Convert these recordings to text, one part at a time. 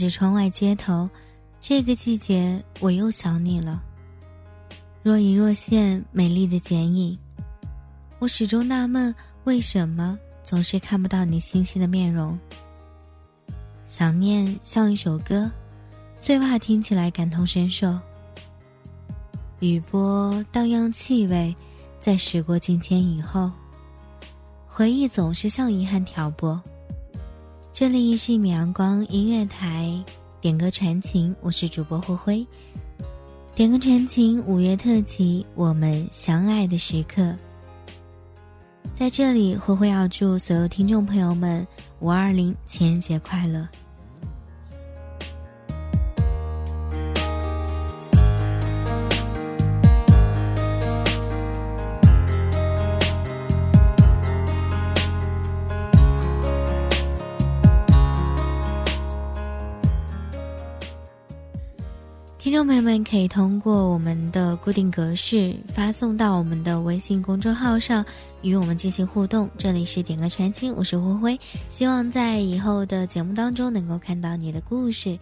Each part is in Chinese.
着窗外街头，这个季节我又想你了。若隐若现，美丽的剪影，我始终纳闷，为什么总是看不到你清晰的面容。想念像一首歌，最怕听起来感同身受。雨波荡漾气味，在时过境迁以后，回忆总是像遗憾挑拨。这里是一米阳光音乐台，点歌传情，我是主播灰灰。点歌传情五月特辑，我们相爱的时刻。在这里，灰灰要祝所有听众朋友们五二零情人节快乐。朋友们可以通过我们的固定格式发送到我们的微信公众号上，与我们进行互动。这里是点歌传情，我是灰灰，希望在以后的节目当中能够看到你的故事。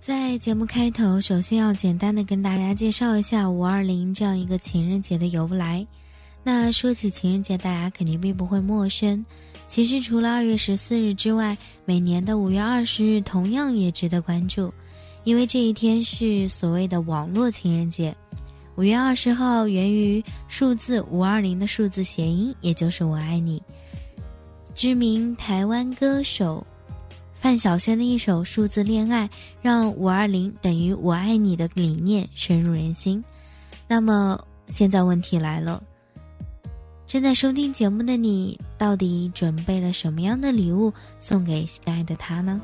在节目开头，首先要简单的跟大家介绍一下五二零这样一个情人节的由来。那说起情人节，大家肯定并不会陌生。其实除了二月十四日之外，每年的五月二十日同样也值得关注。因为这一天是所谓的网络情人节，五月二十号源于数字五二零的数字谐音，也就是“我爱你”。知名台湾歌手范晓萱的一首《数字恋爱》，让“五二零等于我爱你”的理念深入人心。那么现在问题来了，正在收听节目的你，到底准备了什么样的礼物送给心爱的他呢？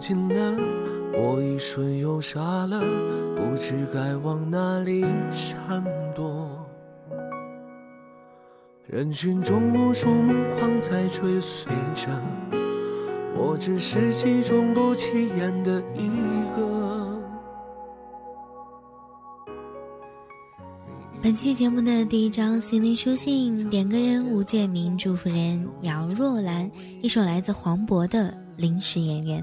近了，我一瞬又傻了，不知该往哪里闪躲。人群中无数目光在追随着，我只是其中不起眼的一个。本期节目的第一张心灵书信，点歌人吴建明，祝福人姚若兰，一首来自黄渤的《临时演员》。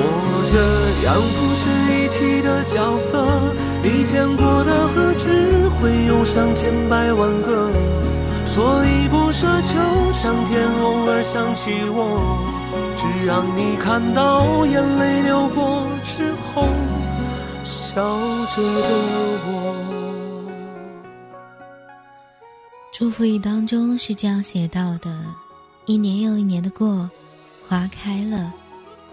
我这样不值一提的角色，你见过的何止会有上千百万个，所以不奢求上天偶尔想起我，只让你看到眼泪流过之后笑着的我。祝福语当中是这样写到的：一年又一年的过，花开了，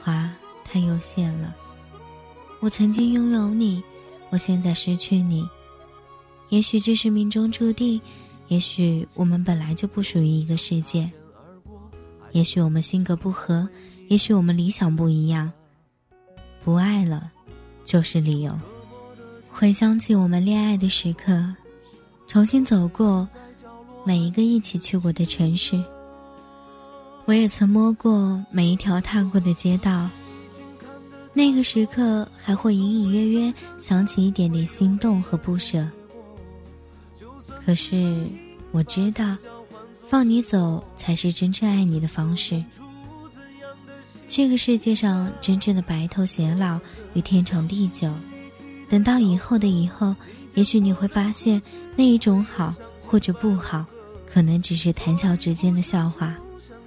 花。太有限了。我曾经拥有你，我现在失去你。也许这是命中注定，也许我们本来就不属于一个世界。也许我们性格不合，也许我们理想不一样。不爱了，就是理由。回想起我们恋爱的时刻，重新走过每一个一起去过的城市，我也曾摸过每一条踏过的街道。那个时刻还会隐隐约约想起一点点心动和不舍，可是我知道，放你走才是真正爱你的方式。这个世界上真正的白头偕老与天长地久，等到以后的以后，也许你会发现那一种好或者不好，可能只是谈笑之间的笑话。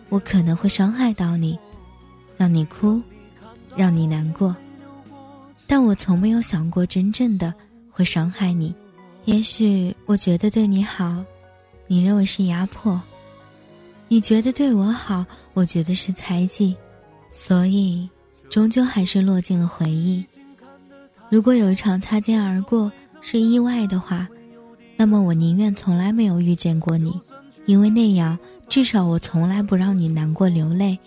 我可能会伤害到你，让你哭。让你难过，但我从没有想过真正的会伤害你。也许我觉得对你好，你认为是压迫；你觉得对我好，我觉得是猜忌，所以终究还是落进了回忆。如果有一场擦肩而过是意外的话，那么我宁愿从来没有遇见过你，因为那样至少我从来不让你难过流泪。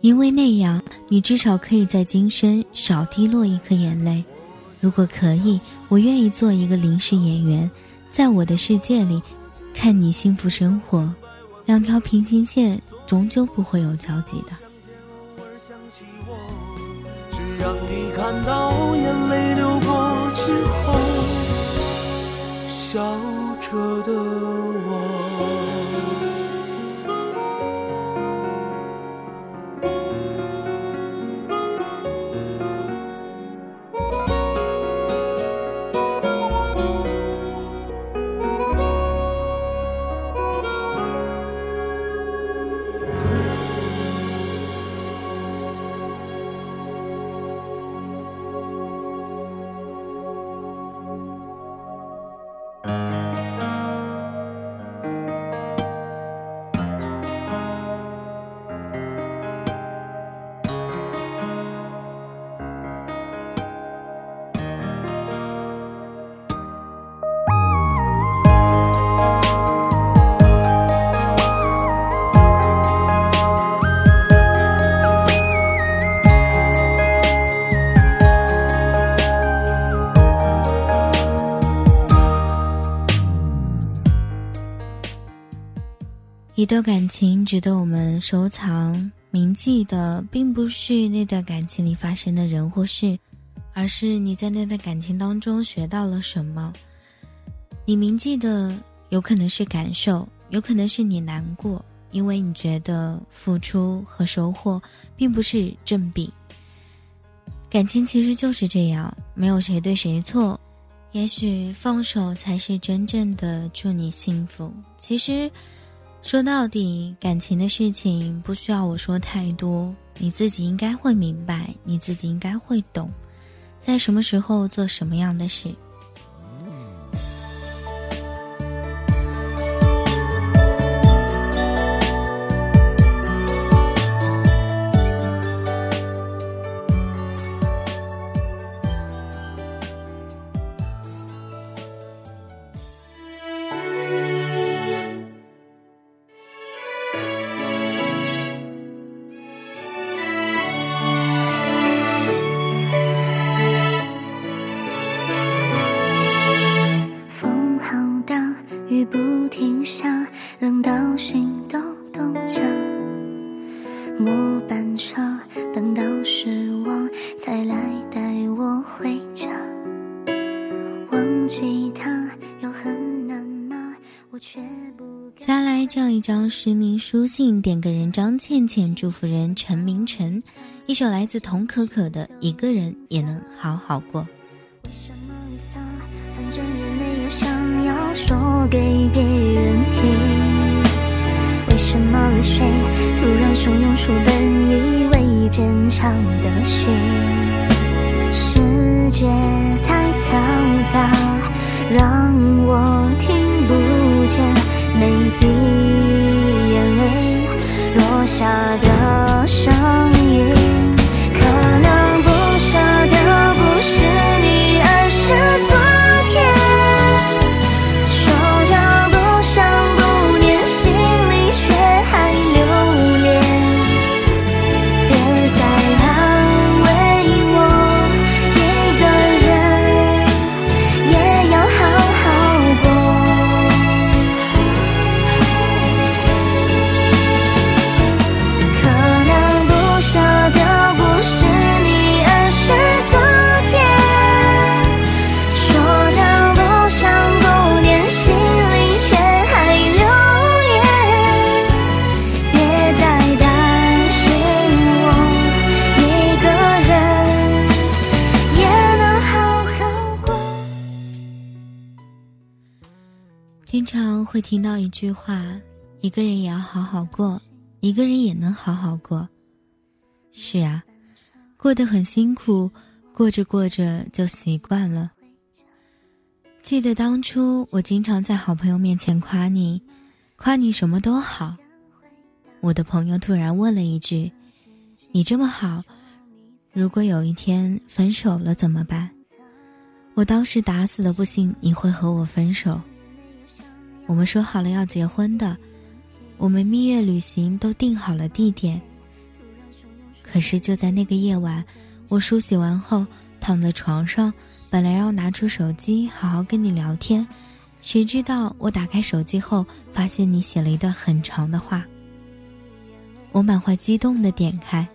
因为那样，你至少可以在今生少滴落一颗眼泪。如果可以，我愿意做一个临时演员，在我的世界里，看你幸福生活。两条平行线终究不会有交集的。只让你看到眼泪流过之后，笑着的一段感情值得我们收藏铭记的，并不是那段感情里发生的人或事，而是你在那段感情当中学到了什么。你铭记的有可能是感受，有可能是你难过，因为你觉得付出和收获并不是正比。感情其实就是这样，没有谁对谁错。也许放手才是真正的祝你幸福。其实。说到底，感情的事情不需要我说太多，你自己应该会明白，你自己应该会懂，在什么时候做什么样的事。书信，点个人张倩倩，祝福人陈明晨。一首来自童可可的《一个人也能好好过》。为什么你丧？反正也没有想要说给别人听。为什么泪水突然汹涌出本以为坚强的心？世界太嘈杂，让我听不见每滴泪落下的声音一句话：“一个人也要好好过，一个人也能好好过。”是啊，过得很辛苦，过着过着就习惯了。记得当初我经常在好朋友面前夸你，夸你什么都好。我的朋友突然问了一句：“你这么好，如果有一天分手了怎么办？”我当时打死都不信你会和我分手。我们说好了要结婚的，我们蜜月旅行都定好了地点。可是就在那个夜晚，我梳洗完后躺在床上，本来要拿出手机好好跟你聊天，谁知道我打开手机后，发现你写了一段很长的话。我满怀激动的点开，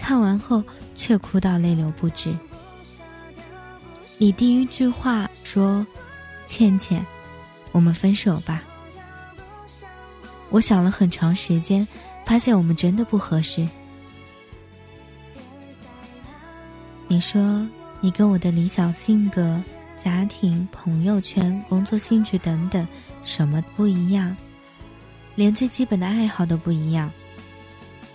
看完后却哭到泪流不止。你第一句话说：“倩倩。”我们分手吧。我想了很长时间，发现我们真的不合适。你说你跟我的理想性格、家庭、朋友圈、工作兴趣等等什么不一样，连最基本的爱好都不一样。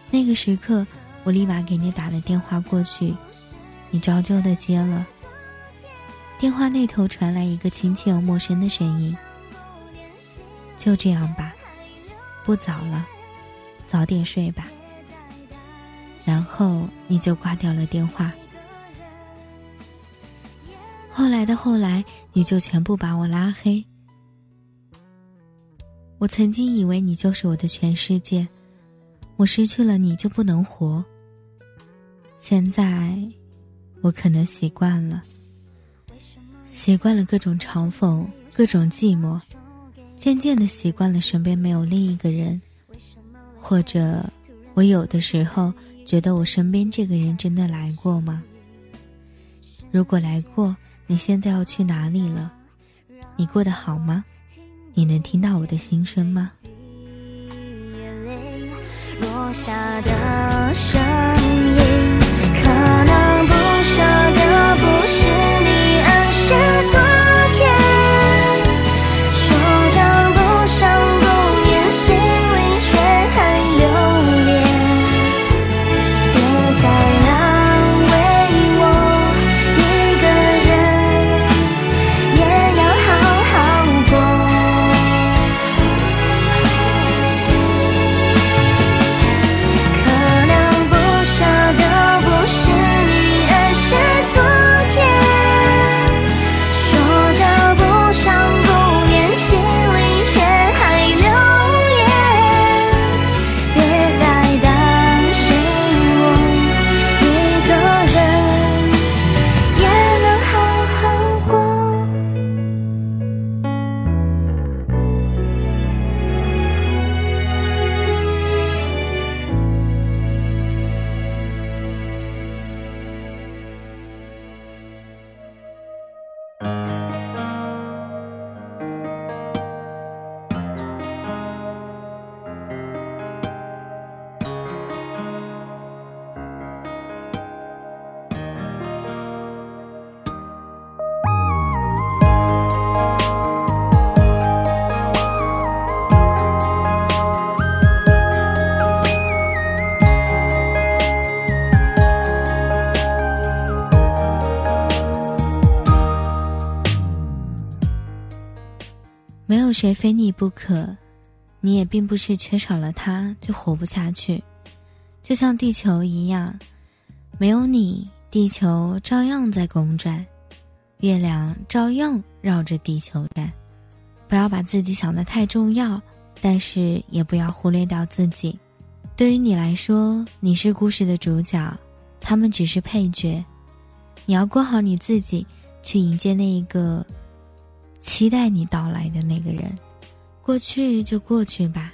那个时刻，我立马给你打了电话过去，你照旧的接了。电话那头传来一个亲切又陌生的声音。就这样吧，不早了，早点睡吧。然后你就挂掉了电话。后来的后来，你就全部把我拉黑。我曾经以为你就是我的全世界，我失去了你就不能活。现在，我可能习惯了，习惯了各种嘲讽，各种寂寞。渐渐的习惯了身边没有另一个人，或者我有的时候觉得我身边这个人真的来过吗？如果来过，你现在要去哪里了？你过得好吗？你能听到我的心声吗？落下的声音，可能不舍的不是你，而是谁非你不可，你也并不是缺少了他就活不下去。就像地球一样，没有你，地球照样在公转，月亮照样绕着地球转。不要把自己想得太重要，但是也不要忽略掉自己。对于你来说，你是故事的主角，他们只是配角。你要过好你自己，去迎接那一个期待你到来的那个人。过去就过去吧。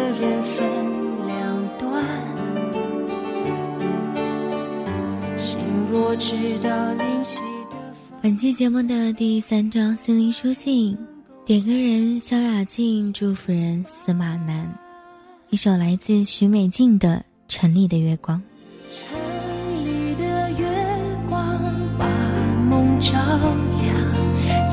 节目的第三张心灵书信，点歌人萧亚静，祝福人司马南，一首来自许美静的《城里的月光》。城里的月光把梦照亮，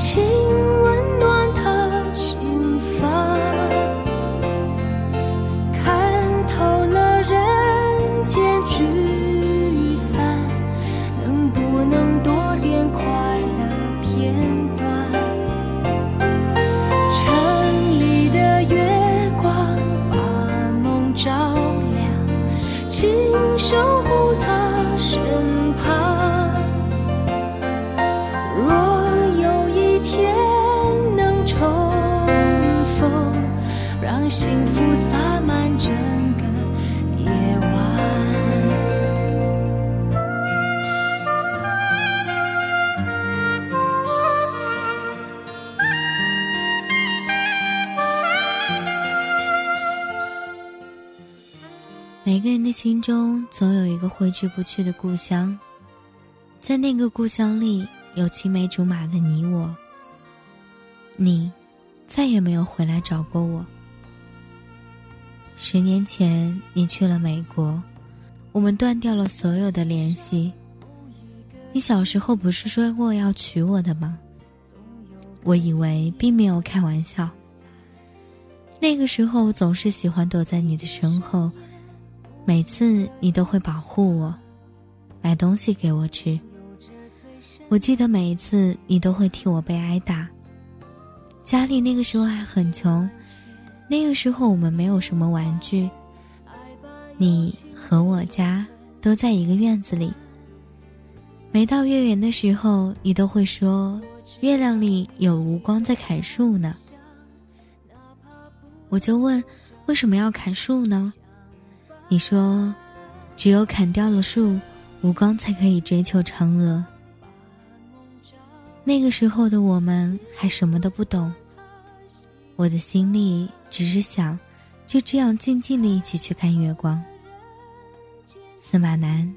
的心中总有一个挥之不去的故乡，在那个故乡里，有青梅竹马的你我。你，再也没有回来找过我。十年前，你去了美国，我们断掉了所有的联系。你小时候不是说过要娶我的吗？我以为并没有开玩笑。那个时候，总是喜欢躲在你的身后，每次你都会保护我，买东西给我吃。我记得每一次你都会替我被挨打。家里那个时候还很穷。那个时候我们没有什么玩具，你和我家都在一个院子里。每到月圆的时候，你都会说月亮里有无光在砍树呢。我就问为什么要砍树呢？你说，只有砍掉了树，无光才可以追求嫦娥。那个时候的我们还什么都不懂。我的心里只是想，就这样静静的一起去看月光。司马南，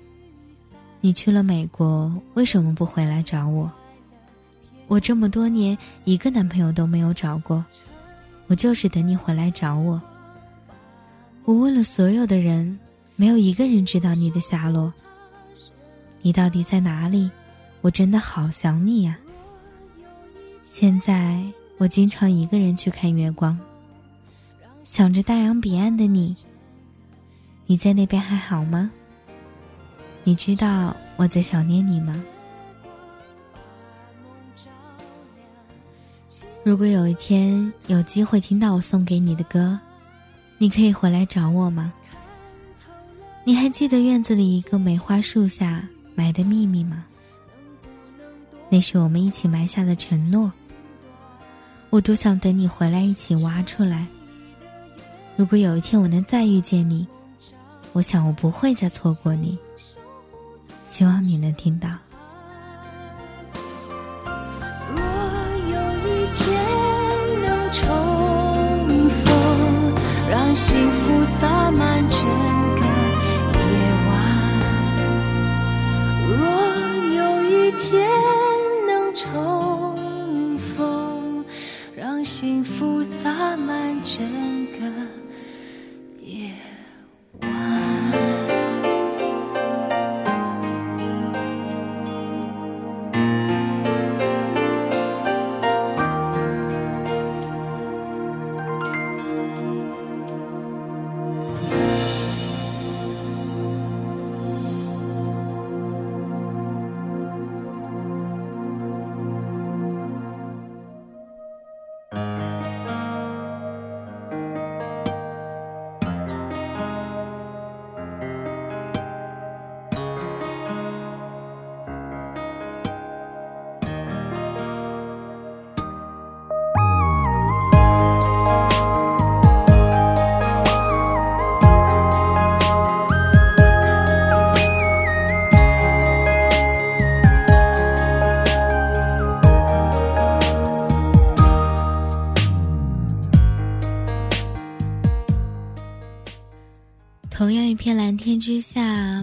你去了美国，为什么不回来找我？我这么多年一个男朋友都没有找过，我就是等你回来找我。我问了所有的人，没有一个人知道你的下落。你到底在哪里？我真的好想你呀。现在。我经常一个人去看月光，想着大洋彼岸的你。你在那边还好吗？你知道我在想念你吗？如果有一天有机会听到我送给你的歌，你可以回来找我吗？你还记得院子里一个梅花树下埋的秘密吗？那是我们一起埋下的承诺。我多想等你回来一起挖出来。如果有一天我能再遇见你，我想我不会再错过你。希望你能听到。让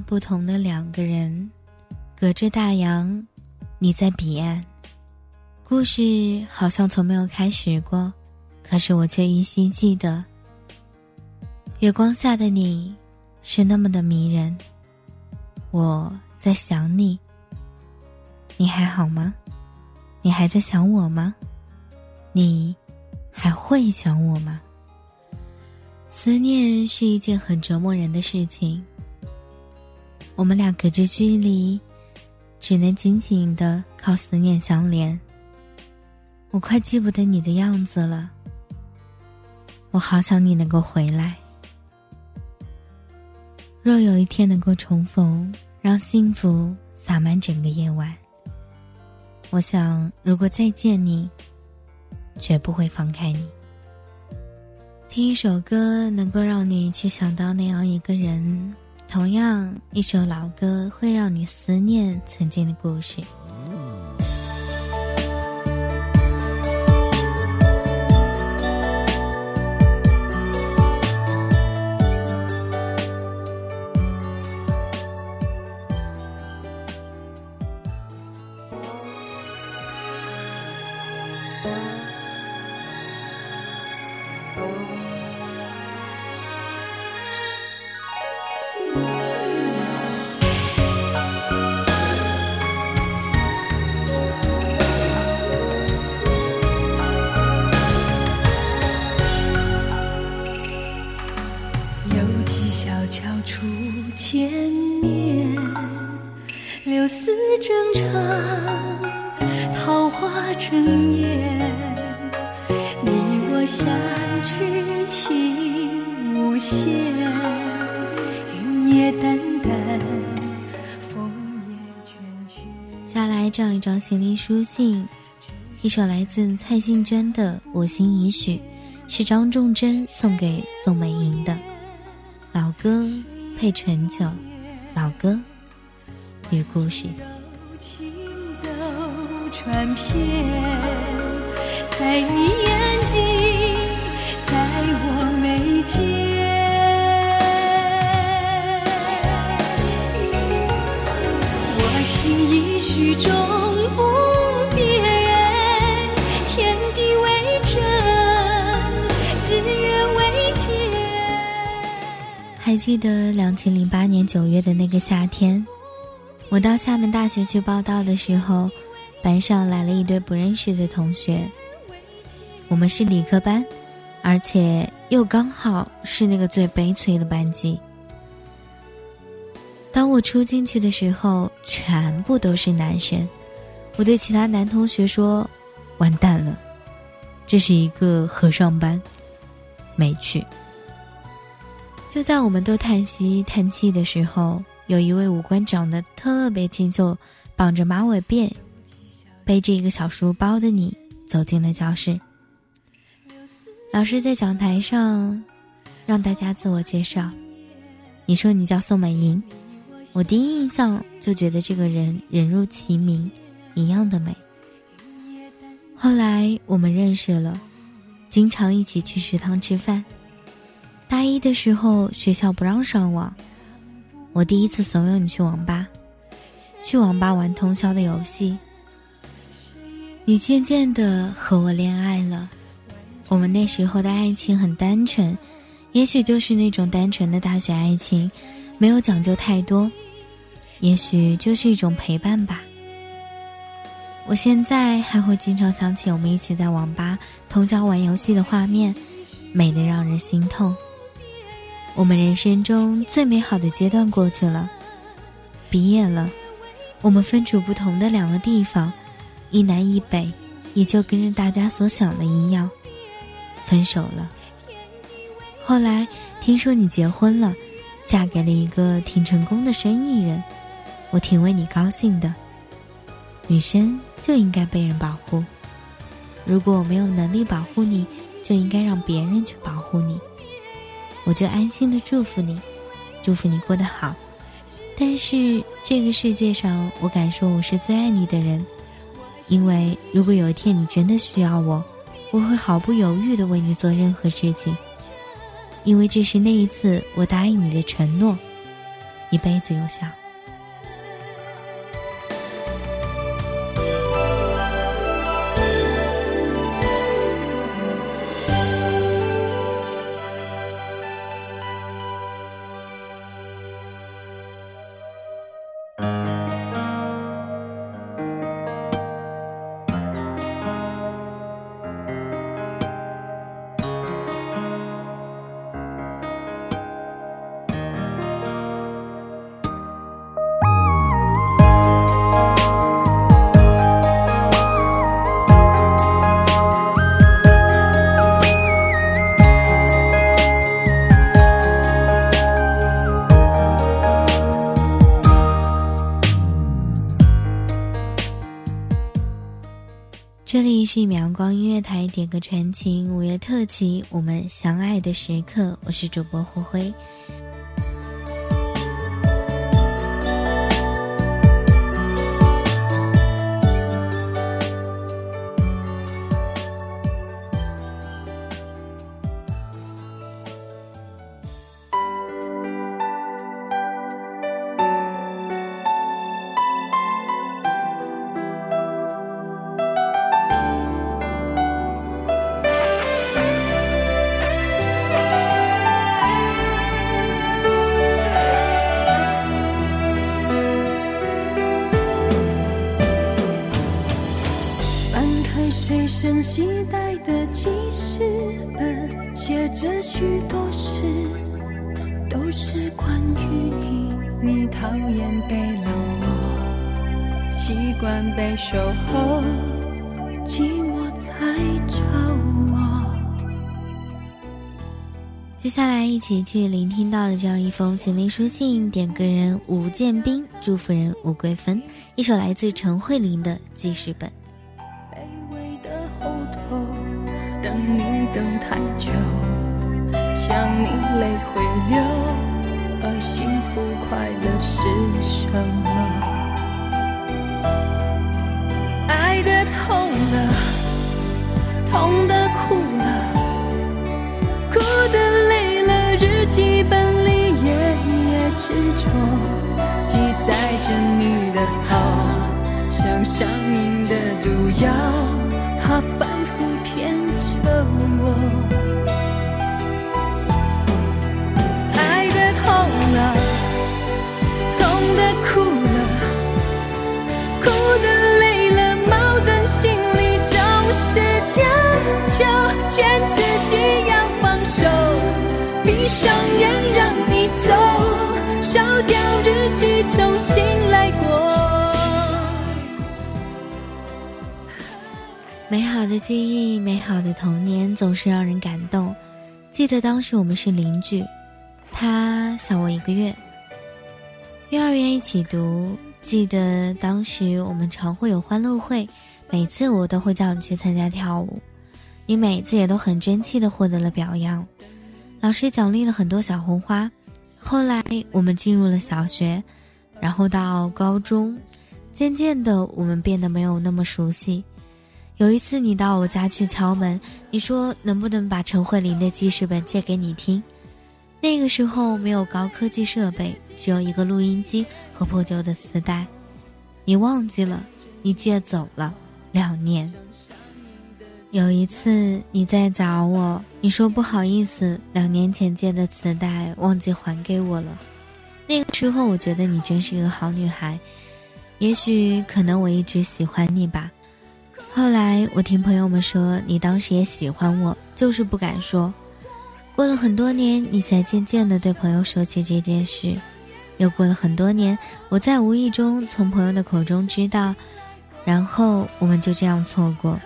不同的两个人，隔着大洋，你在彼岸。故事好像从没有开始过，可是我却依稀记得。月光下的你，是那么的迷人。我在想你，你还好吗？你还在想我吗？你还会想我吗？思念是一件很折磨人的事情。我们俩隔着距离，只能紧紧的靠思念相连。我快记不得你的样子了，我好想你能够回来。若有一天能够重逢，让幸福洒满整个夜晚，我想，如果再见你，绝不会放开你。听一首歌能够让你去想到那样一个人，同样一首老歌会让你思念曾经的故事。也淡淡，风也倦倦。接下来这样一张行李书信，一首来自蔡幸娟的《我心已许》，是张仲贞送给宋美龄的。老歌配醇酒，老歌与故事。传遍，在你眼底，在我眉间。我心已许终不变，天地为证，只愿为鉴。还记得两千零八年九月的那个夏天，我到厦门大学去报道的时候，班上来了一堆不认识的同学。我们是理科班，而且又刚好是那个最悲催的班级。当我出进去的时候，全部都是男生。我对其他男同学说：“完蛋了，这是一个和尚班，没去。”就在我们都叹息叹气的时候，有一位五官长得特别清秀、绑着马尾辫、背着一个小书包的你走进了教室。老师在讲台上让大家自我介绍。你说你叫宋美莹，我第一印象就觉得这个人人如其名，一样的美。后来我们认识了，经常一起去食堂吃饭。大一的时候学校不让上网，我第一次怂恿你去网吧，去网吧玩通宵的游戏。你渐渐的和我恋爱了，我们那时候的爱情很单纯。也许就是那种单纯的大学爱情，没有讲究太多，也许就是一种陪伴吧。我现在还会经常想起我们一起在网吧通宵玩游戏的画面，美得让人心痛。我们人生中最美好的阶段过去了，毕业了，我们分处不同的两个地方，一南一北，也就跟着大家所想的一样，分手了。后来听说你结婚了，嫁给了一个挺成功的生意人，我挺为你高兴的。女生就应该被人保护，如果我没有能力保护你，就应该让别人去保护你。我就安心的祝福你，祝福你过得好。但是这个世界上，我敢说我是最爱你的人，因为如果有一天你真的需要我，我会毫不犹豫的为你做任何事情。因为这是那一次我答应你的承诺，一辈子有效。这里是阳光音乐台，点歌传情五月特辑，我们相爱的时刻，我是主播胡辉。是关于你。你讨厌被冷落，习惯被守候，寂寞才找我。接下来一起去聆听到的这样一封心灵书信，点歌人吴建斌，祝福人吴桂芬，一首来自陈慧琳的记事本。卑微的后头，等你等太久，想你泪会流，而幸福快乐是什么？爱的痛了，痛的哭了，哭的累了，日记本里夜夜执着，记载着你的好，像上瘾的毒药，它反复骗着。我上眼让你走，烧掉日记，重新来过。美好的记忆，美好的童年，总是让人感动。记得当时我们是邻居，他小我一个月，幼儿园一起读。记得当时我们常会有欢乐会，每次我都会叫你去参加跳舞，你每次也都很争气的获得了表扬，老师奖励了很多小红花。后来我们进入了小学，然后到高中，渐渐的我们变得没有那么熟悉。有一次你到我家去敲门，你说能不能把陈慧琳的记事本借给你听？那个时候没有高科技设备，只有一个录音机和破旧的磁带。你忘记了，你借走了。两年。有一次你在找我，你说不好意思，两年前借的磁带忘记还给我了。那个时候我觉得你真是一个好女孩，也许可能我一直喜欢你吧。后来我听朋友们说你当时也喜欢我，就是不敢说。过了很多年，你才渐渐的对朋友说起这件事。又过了很多年，我在无意中从朋友的口中知道。然后我们就这样错过，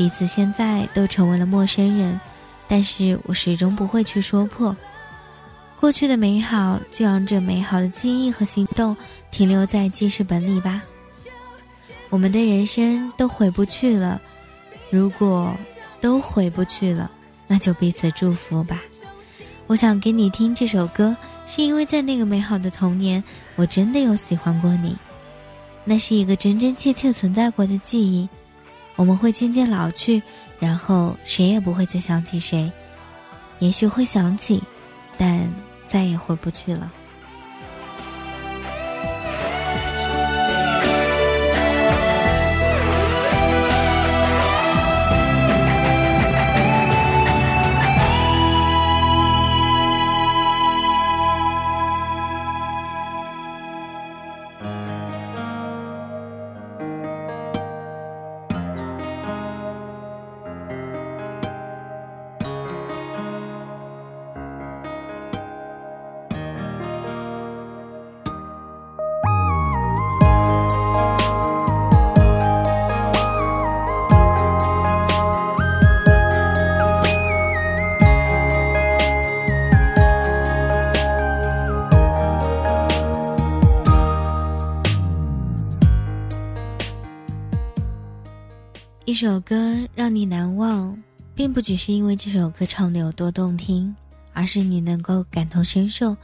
彼此现在都成为了陌生人，但是我始终不会去说破。过去的美好，就让这美好的记忆和行动停留在记事本里吧。我们的人生都回不去了，如果都回不去了，那就彼此祝福吧。我想给你听这首歌，是因为在那个美好的童年，我真的有喜欢过你。那是一个真真切切存在过的记忆，我们会渐渐老去，然后谁也不会再想起谁，也许会想起，但再也回不去了。首歌让你难忘，并不只是因为这首歌唱的有多动听，而是你能够感同身受，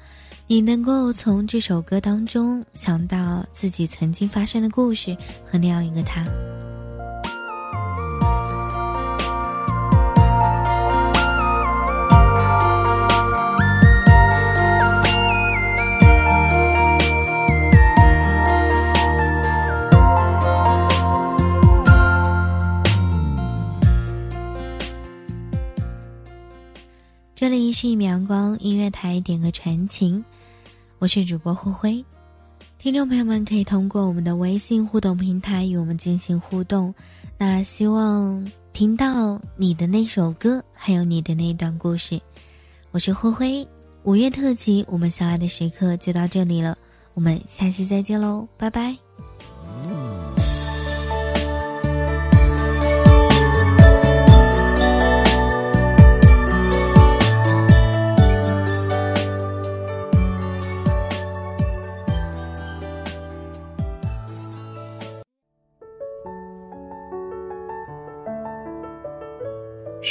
你能够从这首歌当中想到自己曾经发生的故事和那样一个他。这里是一米阳光音乐台，点个传情，我是主播灰灰。听众朋友们可以通过我们的微信互动平台与我们进行互动。那希望听到你的那首歌，还有你的那一段故事。我是灰灰，五月特辑，我们相爱的时刻就到这里了，我们下期再见喽，拜拜。